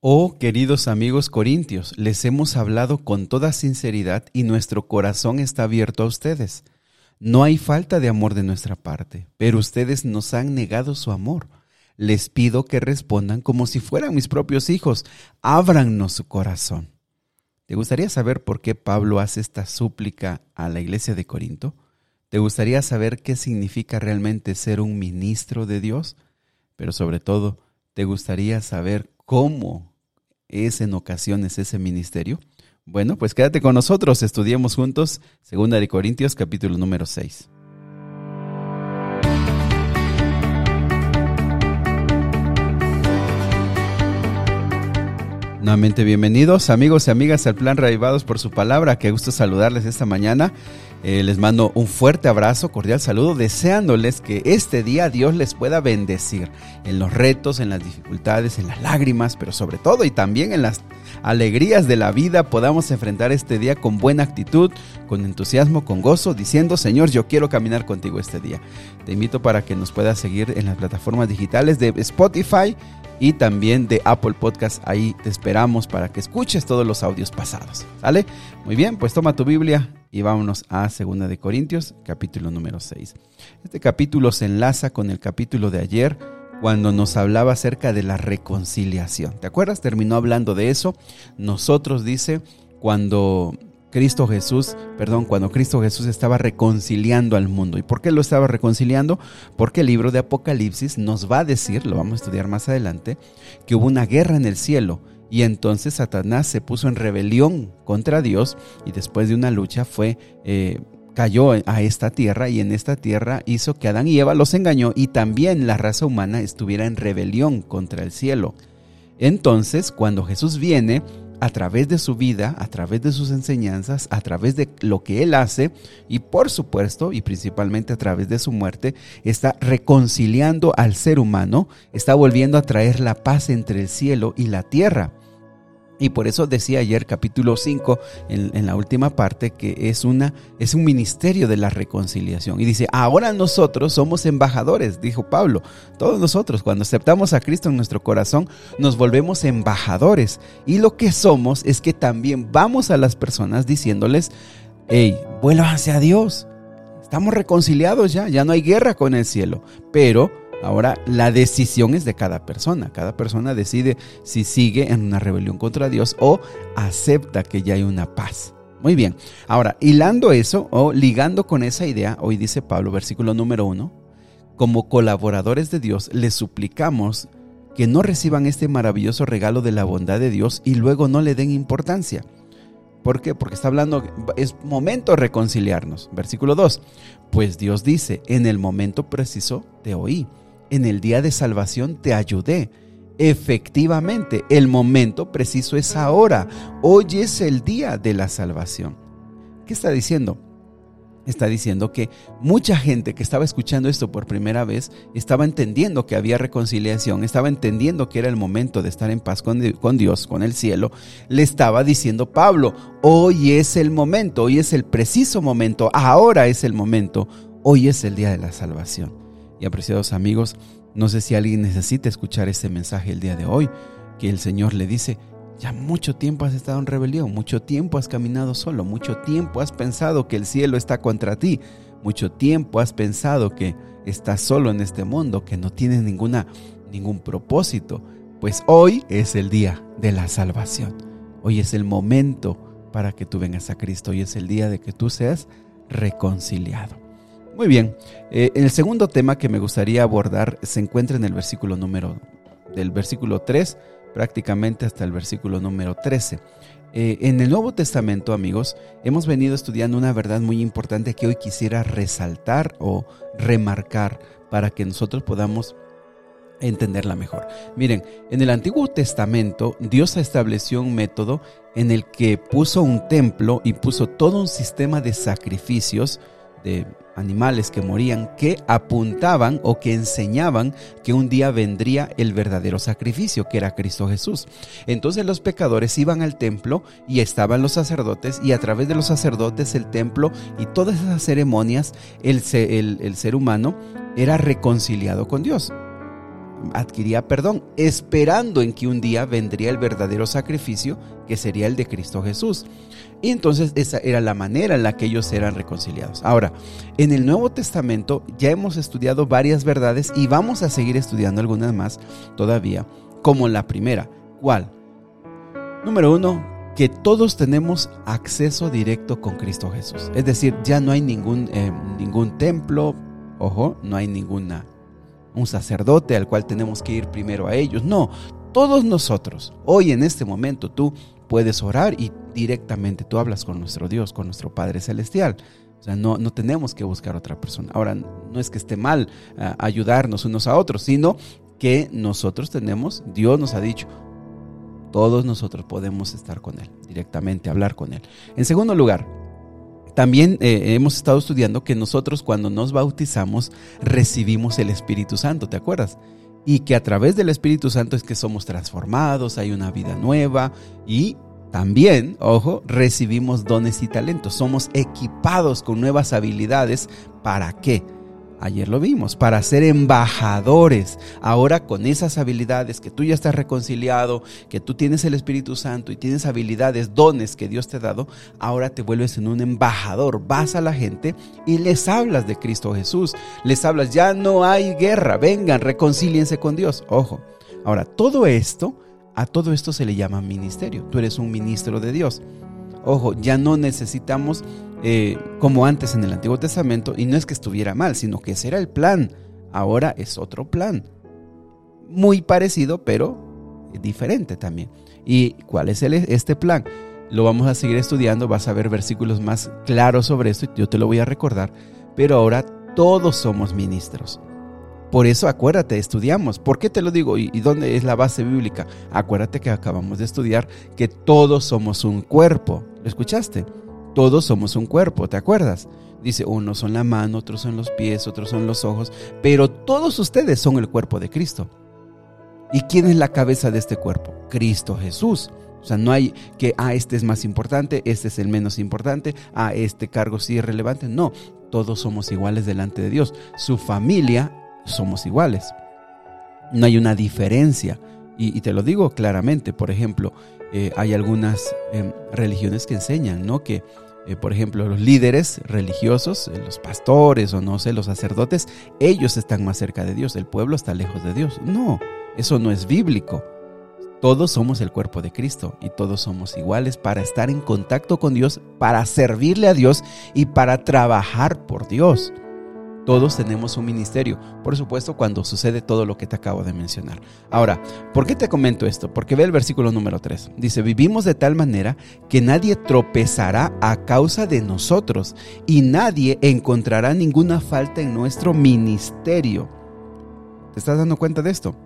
Oh, queridos amigos corintios, les hemos hablado con toda sinceridad y nuestro corazón está abierto a ustedes. No hay falta de amor de nuestra parte, pero ustedes nos han negado su amor. Les pido que respondan como si fueran mis propios hijos. Ábrannos su corazón. ¿Te gustaría saber por qué Pablo hace esta súplica a la iglesia de Corinto? ¿Te gustaría saber qué significa realmente ser un ministro de Dios? Pero sobre todo, ¿te gustaría saber cómo es en ocasiones ese ministerio? Bueno, pues quédate con nosotros, estudiemos juntos Segunda de Corintios capítulo número 6. Nuevamente bienvenidos amigos y amigas al Plan Reavivados por su palabra. Qué gusto saludarles esta mañana. Eh, les mando un fuerte abrazo, cordial saludo, deseándoles que este día Dios les pueda bendecir en los retos, en las dificultades, en las lágrimas, pero sobre todo y también en las alegrías de la vida podamos enfrentar este día con buena actitud, con entusiasmo, con gozo, diciendo, Señor, yo quiero caminar contigo este día. Te invito para que nos puedas seguir en las plataformas digitales de Spotify, y también de Apple Podcast. Ahí te esperamos para que escuches todos los audios pasados. ¿Sale? Muy bien, pues toma tu Biblia y vámonos a 2 de Corintios, capítulo número 6. Este capítulo se enlaza con el capítulo de ayer cuando nos hablaba acerca de la reconciliación. ¿Te acuerdas? Terminó hablando de eso. Nosotros dice cuando Cristo Jesús, perdón, cuando Cristo Jesús estaba reconciliando al mundo. ¿Y por qué lo estaba reconciliando? Porque el libro de Apocalipsis nos va a decir, lo vamos a estudiar más adelante, que hubo una guerra en el cielo y entonces Satanás se puso en rebelión contra Dios y después de una lucha fue... Eh, cayó a esta tierra y en esta tierra hizo que Adán y Eva los engañó y también la raza humana estuviera en rebelión contra el cielo. Entonces, cuando Jesús viene, a través de su vida, a través de sus enseñanzas, a través de lo que Él hace y por supuesto y principalmente a través de su muerte, está reconciliando al ser humano, está volviendo a traer la paz entre el cielo y la tierra. Y por eso decía ayer capítulo 5 en, la última parte que es, una, es un ministerio de la reconciliación. Y dice, ahora nosotros somos embajadores, dijo Pablo. Todos nosotros cuando aceptamos a Cristo en nuestro corazón nos volvemos embajadores. Y lo que somos es que también vamos a las personas diciéndoles, hey, vuelvan hacia Dios. Estamos reconciliados ya, ya no hay guerra con el cielo. Pero Ahora, la decisión es de cada persona. Cada persona decide si sigue en una rebelión contra Dios o acepta que ya hay una paz. Muy bien. Ahora, hilando eso o ligando con esa idea, hoy dice Pablo, versículo número uno, como colaboradores de Dios, les suplicamos que no reciban este maravilloso regalo de la bondad de Dios y luego no le den importancia. ¿Por qué? Porque está hablando, es momento de reconciliarnos. Versículo 2. Pues Dios dice, en el momento preciso te oí en el día de salvación te ayudé. Efectivamente, el momento preciso es ahora. Hoy es el día de la salvación. ¿Qué está diciendo? Está diciendo que mucha gente que estaba escuchando esto por primera vez estaba entendiendo que había reconciliación, estaba entendiendo que era el momento de estar en paz con, Dios, con el cielo. Le estaba diciendo Pablo, hoy es el momento, hoy es el preciso momento, ahora es el momento, hoy es el día de la salvación. Y apreciados amigos, no sé si alguien necesita escuchar este mensaje el día de hoy, que el Señor le dice, ya mucho tiempo has estado en rebelión, mucho tiempo has caminado solo, mucho tiempo has pensado que el cielo está contra ti, mucho tiempo has pensado que estás solo en este mundo, que no tienes ninguna, ningún propósito. Pues hoy es el día de la salvación. Hoy es el momento para que tú vengas a Cristo. Hoy es el día de que tú seas reconciliado. Muy bien. Eh, el segundo tema que me gustaría abordar se encuentra en el versículo número del versículo 3 prácticamente hasta el versículo número 13. Eh, en el Nuevo Testamento, amigos, hemos venido estudiando una verdad muy importante que hoy quisiera resaltar o remarcar para que nosotros podamos entenderla mejor. Miren, en el Antiguo Testamento Dios estableció un método en el que puso un templo y puso todo un sistema de sacrificios de animales que morían que apuntaban o que enseñaban que un día vendría el verdadero sacrificio, que era Cristo Jesús. Entonces los pecadores iban al templo y estaban los sacerdotes y a través de los sacerdotes el templo y todas esas ceremonias el, el, el ser humano era reconciliado con Dios. Adquiría perdón, esperando en que un día vendría el verdadero sacrificio, que sería el de Cristo Jesús. Y entonces esa era la manera en la que ellos eran reconciliados. Ahora, en el Nuevo Testamento ya hemos estudiado varias verdades y vamos a seguir estudiando algunas más todavía, como la primera. ¿Cuál? Número uno, que todos tenemos acceso directo con Cristo Jesús. Es decir, ya no hay ningún, eh, ningún templo, ojo, no hay ninguna un sacerdote al cual tenemos que ir primero a ellos. No, todos nosotros, hoy en este momento tú puedes orar y directamente tú hablas con nuestro Dios, con nuestro Padre Celestial. O sea, no, no tenemos que buscar otra persona. Ahora, no es que esté mal ah, ayudarnos unos a otros, sino que nosotros tenemos, Dios nos ha dicho, todos nosotros podemos estar con Él, directamente hablar con Él. En segundo lugar, también eh, hemos estado estudiando que nosotros cuando nos bautizamos recibimos el Espíritu Santo, ¿te acuerdas? Y que a través del Espíritu Santo es que somos transformados, hay una vida nueva y también, ojo, recibimos dones y talentos. Somos equipados con nuevas habilidades. ¿Para qué? Ayer lo vimos, para ser embajadores. Ahora con esas habilidades que tú ya estás reconciliado, que tú tienes el Espíritu Santo y tienes habilidades, dones que Dios te ha dado, ahora te vuelves en un embajador. Vas a la gente y les hablas de Cristo Jesús. Les hablas, ya no hay guerra, vengan, reconcíliense con Dios. Ojo. Ahora, todo esto, a todo esto se le llama ministerio. Tú eres un ministro de Dios. Ojo, ya no necesitamos eh, como antes en el Antiguo Testamento, y no es que estuviera mal, sino que ese era el plan. Ahora es otro plan. Muy parecido, pero diferente también. ¿Y cuál es este plan? Lo vamos a seguir estudiando, vas a ver versículos más claros sobre esto, yo te lo voy a recordar, pero ahora todos somos ministros. Por eso acuérdate, estudiamos. ¿Por qué te lo digo? ¿Y, dónde es la base bíblica? Acuérdate que acabamos de estudiar que todos somos un cuerpo. ¿Lo escuchaste? Todos somos un cuerpo, ¿te acuerdas? Dice, unos son la mano, otros son los pies, otros son los ojos, pero todos ustedes son el cuerpo de Cristo. ¿Y quién es la cabeza de este cuerpo? Cristo Jesús. O sea, no hay que, ah, este es más importante, este es el menos importante, ah, este cargo sí es relevante. No, todos somos iguales delante de Dios. Su familia somos iguales. No hay una diferencia. Y, te lo digo claramente, por ejemplo, eh, hay algunas em, religiones que enseñan, ¿no? Que eh, por ejemplo, los líderes religiosos, eh, los pastores o no sé, los sacerdotes, ellos están más cerca de Dios, el pueblo está lejos de Dios. No, eso no es bíblico. Todos somos el cuerpo de Cristo y todos somos iguales para estar en contacto con Dios, para servirle a Dios y para trabajar por Dios. Todos tenemos un ministerio, por supuesto, cuando sucede todo lo que te acabo de mencionar. Ahora, ¿por qué te comento esto? Porque ve el versículo número 3. Dice, vivimos de tal manera que nadie tropezará a causa de nosotros y nadie encontrará ninguna falta en nuestro ministerio. ¿Te estás dando cuenta de esto?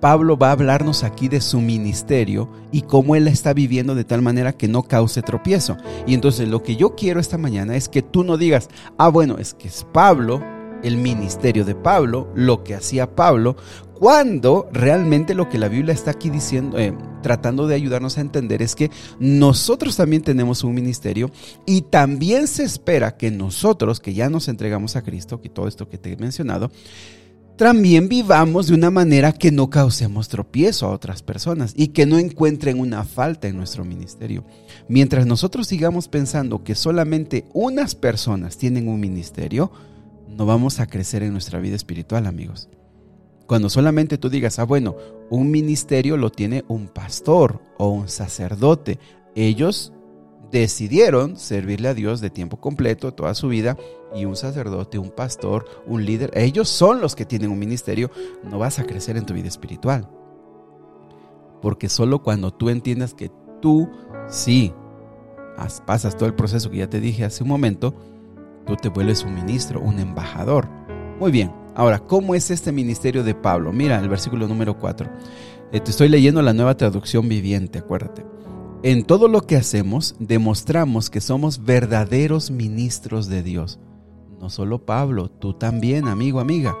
Pablo va a hablarnos aquí de su ministerio y cómo él está viviendo de tal manera que no cause tropiezo. Y entonces lo que yo quiero esta mañana es que tú no digas, ah, bueno, es que es Pablo, el ministerio de Pablo, lo que hacía Pablo, cuando realmente lo que la Biblia está aquí diciendo, eh, tratando de ayudarnos a entender es que nosotros también tenemos un ministerio y también se espera que nosotros, que ya nos entregamos a Cristo, que todo esto que te he mencionado, también vivamos de una manera que no causemos tropiezo a otras personas y que no encuentren una falta en nuestro ministerio. Mientras nosotros sigamos pensando que solamente unas personas tienen un ministerio, no vamos a crecer en nuestra vida espiritual, amigos. Cuando solamente tú digas, ah, bueno, un ministerio lo tiene un pastor o un sacerdote, ellos decidieron servirle a Dios de tiempo completo toda su vida y un sacerdote, un pastor, un líder, ellos son los que tienen un ministerio, no vas a crecer en tu vida espiritual. Porque solo cuando tú entiendas que tú sí pasas todo el proceso que ya te dije hace un momento, tú te vuelves un ministro, un embajador. Muy bien, ahora, ¿cómo es este ministerio de Pablo? Mira el versículo número 4. Eh, te estoy leyendo la nueva traducción viviente, acuérdate. En todo lo que hacemos, demostramos que somos verdaderos ministros de Dios. No solo Pablo, tú también, amigo, amiga.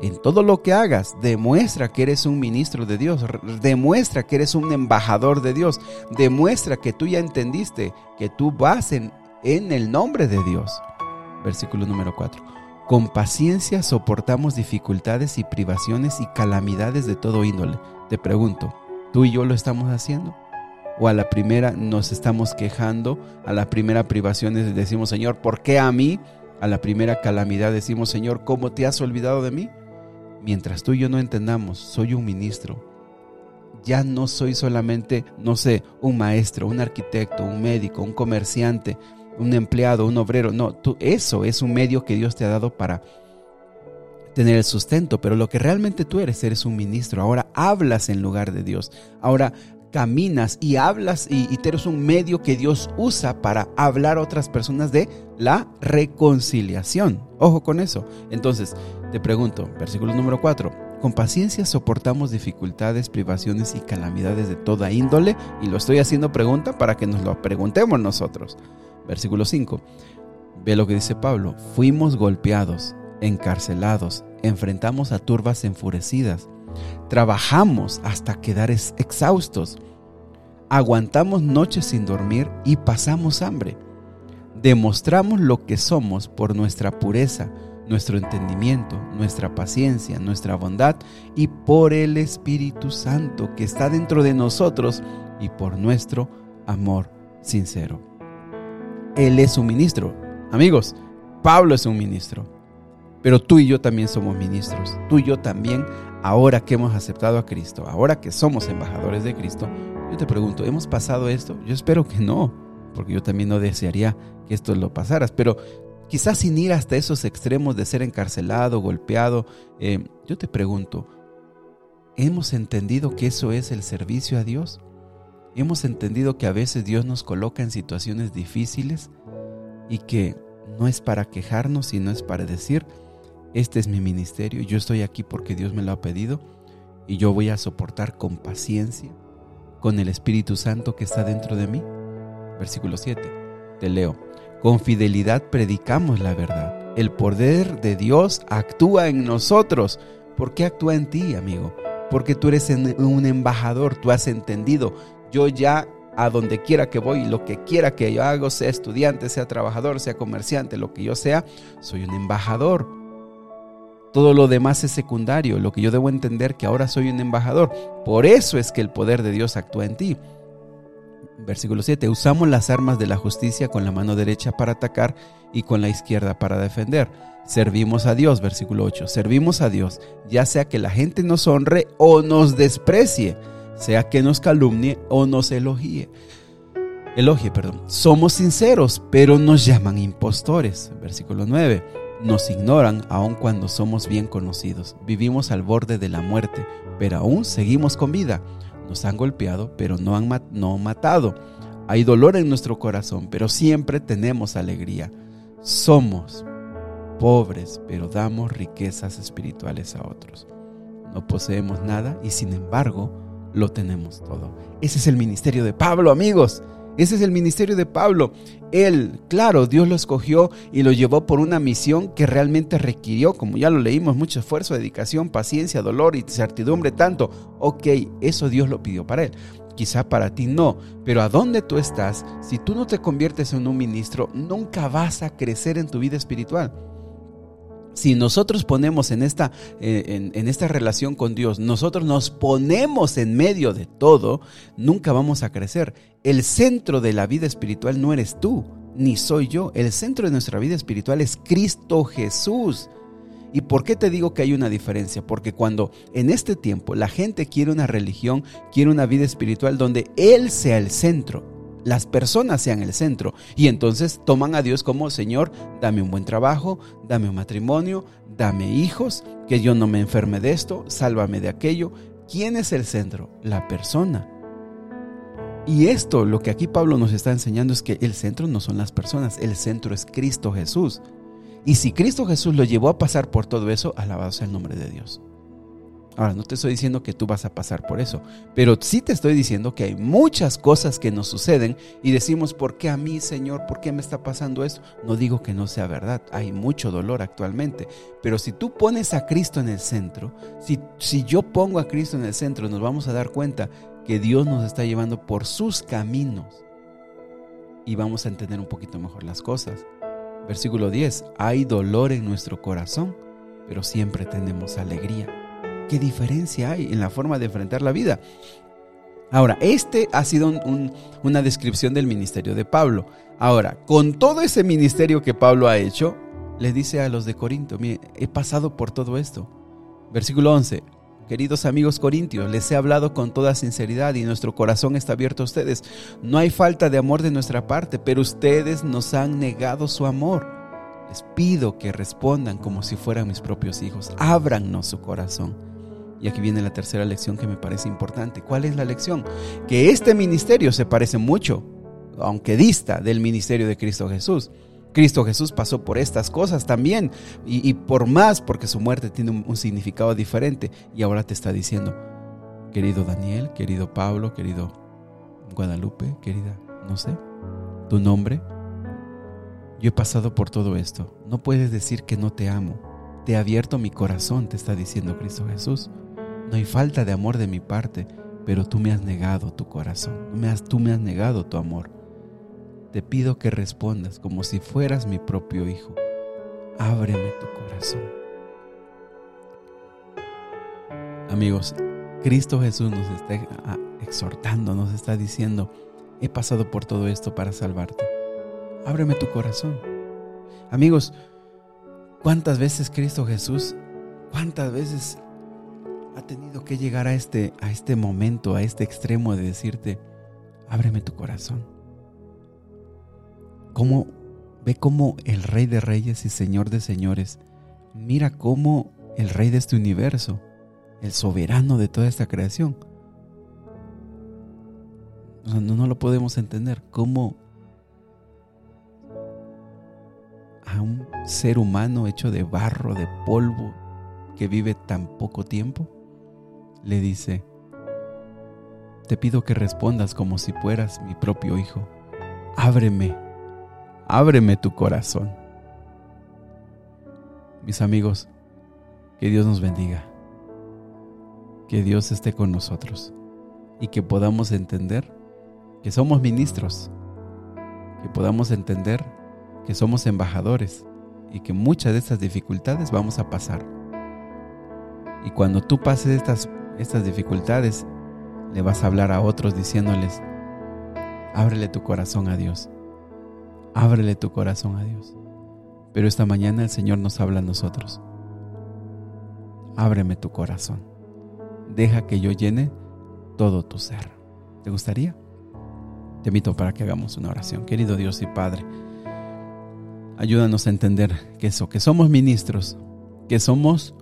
En todo lo que hagas, demuestra que eres un ministro de Dios, demuestra que eres un embajador de Dios, demuestra que tú ya entendiste que tú vas en, el nombre de Dios. Versículo número 4. Con paciencia soportamos dificultades y privaciones y calamidades de todo índole. Te pregunto, ¿tú y yo lo estamos haciendo? ¿O a la primera nos estamos quejando? A la primera privación decimos, Señor, ¿por qué a mí? A la primera calamidad decimos, Señor, ¿cómo te has olvidado de mí? Mientras tú y yo no entendamos, soy un ministro. Ya no soy solamente, no sé, un maestro, un arquitecto, un médico, un comerciante, un empleado, un obrero. No, tú, eso es un medio que Dios te ha dado para tener el sustento, pero lo que realmente tú eres, eres un ministro. Ahora hablas en lugar de Dios. Ahora caminas y hablas y, y eres un medio que Dios usa para hablar a otras personas de la reconciliación. Ojo con eso. Entonces, te pregunto, versículo número 4. Con paciencia soportamos dificultades, privaciones y calamidades de toda índole, y lo estoy haciendo pregunta para que nos lo preguntemos nosotros. Versículo 5. Ve lo que dice Pablo. Fuimos golpeados, encarcelados, enfrentamos a turbas enfurecidas, trabajamos hasta quedar exhaustos, aguantamos noches sin dormir y pasamos hambre. Demostramos lo que somos por nuestra pureza, nuestro entendimiento, nuestra paciencia, nuestra bondad y por el Espíritu Santo que está dentro de nosotros y por nuestro amor sincero. Él es un ministro. Amigos, Pablo es un ministro. Pero tú y yo también somos ministros. Tú y yo también, ahora que hemos aceptado a Cristo, ahora que somos embajadores de Cristo, yo te pregunto, ¿hemos pasado esto? Yo espero que no, porque yo también no desearía que esto lo pasaras. Pero quizás sin ir hasta esos extremos de ser encarcelado, golpeado, eh, yo te pregunto, ¿hemos entendido que eso es el servicio a Dios? ¿Hemos entendido que a veces Dios nos coloca en situaciones difíciles y que no es para quejarnos, sino es para decir, este es mi ministerio, yo estoy aquí porque Dios me lo ha pedido y yo voy a soportar con paciencia, con el Espíritu Santo que está dentro de mí? Versículo 7, te leo. Con fidelidad predicamos la verdad. El poder de Dios actúa en nosotros. ¿Por qué actúa en ti, amigo? Porque tú eres un embajador, tú has entendido. Yo ya a donde quiera que voy, lo que quiera que yo haga, sea estudiante, sea trabajador, sea comerciante, lo que yo sea, soy un embajador. Todo lo demás es secundario, lo que yo debo entender que ahora soy un embajador. Por eso es que el poder de Dios actúa en ti. Versículo 7. Usamos las armas de la justicia con la mano derecha para atacar y con la izquierda para defender. Servimos a Dios, versículo 8. Servimos a Dios, ya sea que la gente nos honre o nos desprecie, sea que nos calumnie o nos elogie. Elogie, perdón. Somos sinceros, pero nos llaman impostores. Versículo 9. Nos ignoran aun cuando somos bien conocidos. Vivimos al borde de la muerte, pero aún seguimos con vida. Nos han golpeado, pero no han no matado. Hay dolor en nuestro corazón, pero siempre tenemos alegría. Somos pobres, pero damos riquezas espirituales a otros. No poseemos nada y sin embargo lo tenemos todo. Ese es el ministerio de Pablo, amigos. Ese es el ministerio de Pablo. Él, claro, Dios lo escogió y lo llevó por una misión que realmente requirió, como ya lo leímos, mucho esfuerzo, dedicación, paciencia, dolor y certidumbre tanto. Ok, eso Dios lo pidió para él. Quizá para ti no, pero a dónde tú estás, si tú no te conviertes en un ministro, nunca vas a crecer en tu vida espiritual si nosotros ponemos en esta, eh, en, esta relación con Dios, nosotros nos ponemos en medio de todo, nunca vamos a crecer. El centro de la vida espiritual no eres tú, ni soy yo. El centro de nuestra vida espiritual es Cristo Jesús. ¿Y por qué te digo que hay una diferencia? Porque cuando en este tiempo la gente quiere una religión, quiere una vida espiritual donde Él sea el centro, las personas sean el centro. Y entonces toman a Dios como, Señor, dame un buen trabajo, dame un matrimonio, dame hijos, que yo no me enferme de esto, sálvame de aquello. ¿Quién es el centro? La persona. Y esto, lo que aquí Pablo nos está enseñando es que el centro no son las personas, el centro es Cristo Jesús. Y si Cristo Jesús lo llevó a pasar por todo eso, alabado sea el nombre de Dios. Ahora, no te estoy diciendo que tú vas a pasar por eso, pero sí te estoy diciendo que hay muchas cosas que nos suceden y decimos, ¿por qué a mí, Señor? ¿Por qué me está pasando esto? No digo que no sea verdad, hay mucho dolor actualmente, pero si tú pones a Cristo en el centro, si, si yo pongo a Cristo en el centro, nos vamos a dar cuenta que Dios nos está llevando por sus caminos y vamos a entender un poquito mejor las cosas. Versículo 10. Hay dolor en nuestro corazón, pero siempre tenemos alegría. ¿Qué diferencia hay en la forma de enfrentar la vida? Ahora, este ha sido una descripción del ministerio de Pablo. Ahora, con todo ese ministerio que Pablo ha hecho, le dice a los de Corinto, mire, he pasado por todo esto. Versículo 11, queridos amigos corintios, les he hablado con toda sinceridad y nuestro corazón está abierto a ustedes. No hay falta de amor de nuestra parte, pero ustedes nos han negado su amor. Les pido que respondan como si fueran mis propios hijos. Ábrannos su corazón. Y aquí viene la tercera lección que me parece importante. ¿Cuál es la lección? Que este ministerio se parece mucho, aunque dista del ministerio de Cristo Jesús. Cristo Jesús pasó por estas cosas también y, por más porque su muerte tiene un, un significado diferente y ahora te está diciendo, querido Daniel, querido Pablo, querido Guadalupe, querida, no sé, tu nombre, yo he pasado por todo esto, no puedes decir que no te amo, te he abierto mi corazón, te está diciendo Cristo Jesús, no hay falta de amor de mi parte, pero tú me has negado tu corazón, me has, tú me has negado tu amor. Te pido que respondas como si fueras mi propio hijo. Ábreme tu corazón. Amigos, Cristo Jesús nos está exhortando, nos está diciendo, he pasado por todo esto para salvarte. Ábreme tu corazón. Amigos, ¿cuántas veces Cristo Jesús, cuántas veces ha tenido que llegar a este, a este momento, a este extremo de decirte, ábreme tu corazón? cómo, ve cómo el Rey de Reyes y Señor de Señores, mira cómo el Rey de este universo, el soberano de toda esta creación, no, no lo podemos entender, cómo a un ser humano hecho de barro, de polvo, que vive tan poco tiempo, le dice, te pido que respondas como si fueras mi propio hijo. Ábreme ábreme tu corazón. Mis amigos, que Dios nos bendiga, que Dios esté con nosotros y que podamos entender que somos ministros, que podamos entender que somos embajadores y que muchas de estas dificultades vamos a pasar. Y cuando tú pases estas, estas dificultades, le vas a hablar a otros diciéndoles, ábrele tu corazón a Dios Ábrele tu corazón a Dios. Pero esta mañana el Señor nos habla a nosotros. Ábreme tu corazón. Deja que yo llene todo tu ser. ¿Te gustaría? Te invito para que hagamos una oración. Querido Dios y Padre, ayúdanos a entender que eso, que somos ministros, que somos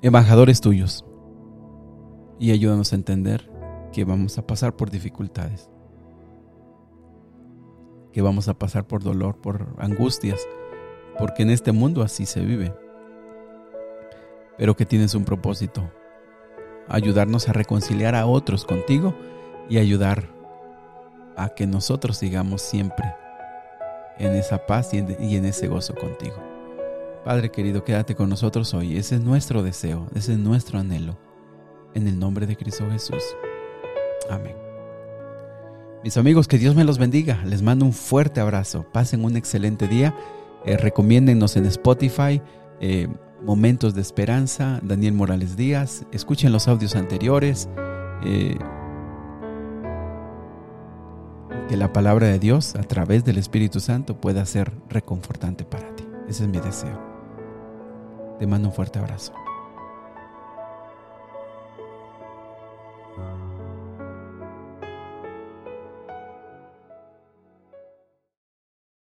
embajadores tuyos. Y ayúdanos a entender que vamos a pasar por dificultades que vamos a pasar por dolor, por angustias, porque en este mundo así se vive. Pero que tienes un propósito, ayudarnos a reconciliar a otros contigo y ayudar a que nosotros sigamos siempre en esa paz y en, ese gozo contigo. Padre querido, quédate con nosotros hoy. Ese es nuestro deseo, ese es nuestro anhelo. En el nombre de Cristo Jesús. Amén. Mis amigos, que Dios me los bendiga. Les mando un fuerte abrazo. Pasen un excelente día. Eh, recomiéndennos en Spotify. Eh, Momentos de Esperanza, Daniel Morales Díaz. Escuchen los audios anteriores. Eh, que la palabra de Dios a través del Espíritu Santo pueda ser reconfortante para ti. Ese es mi deseo. Te mando un fuerte abrazo.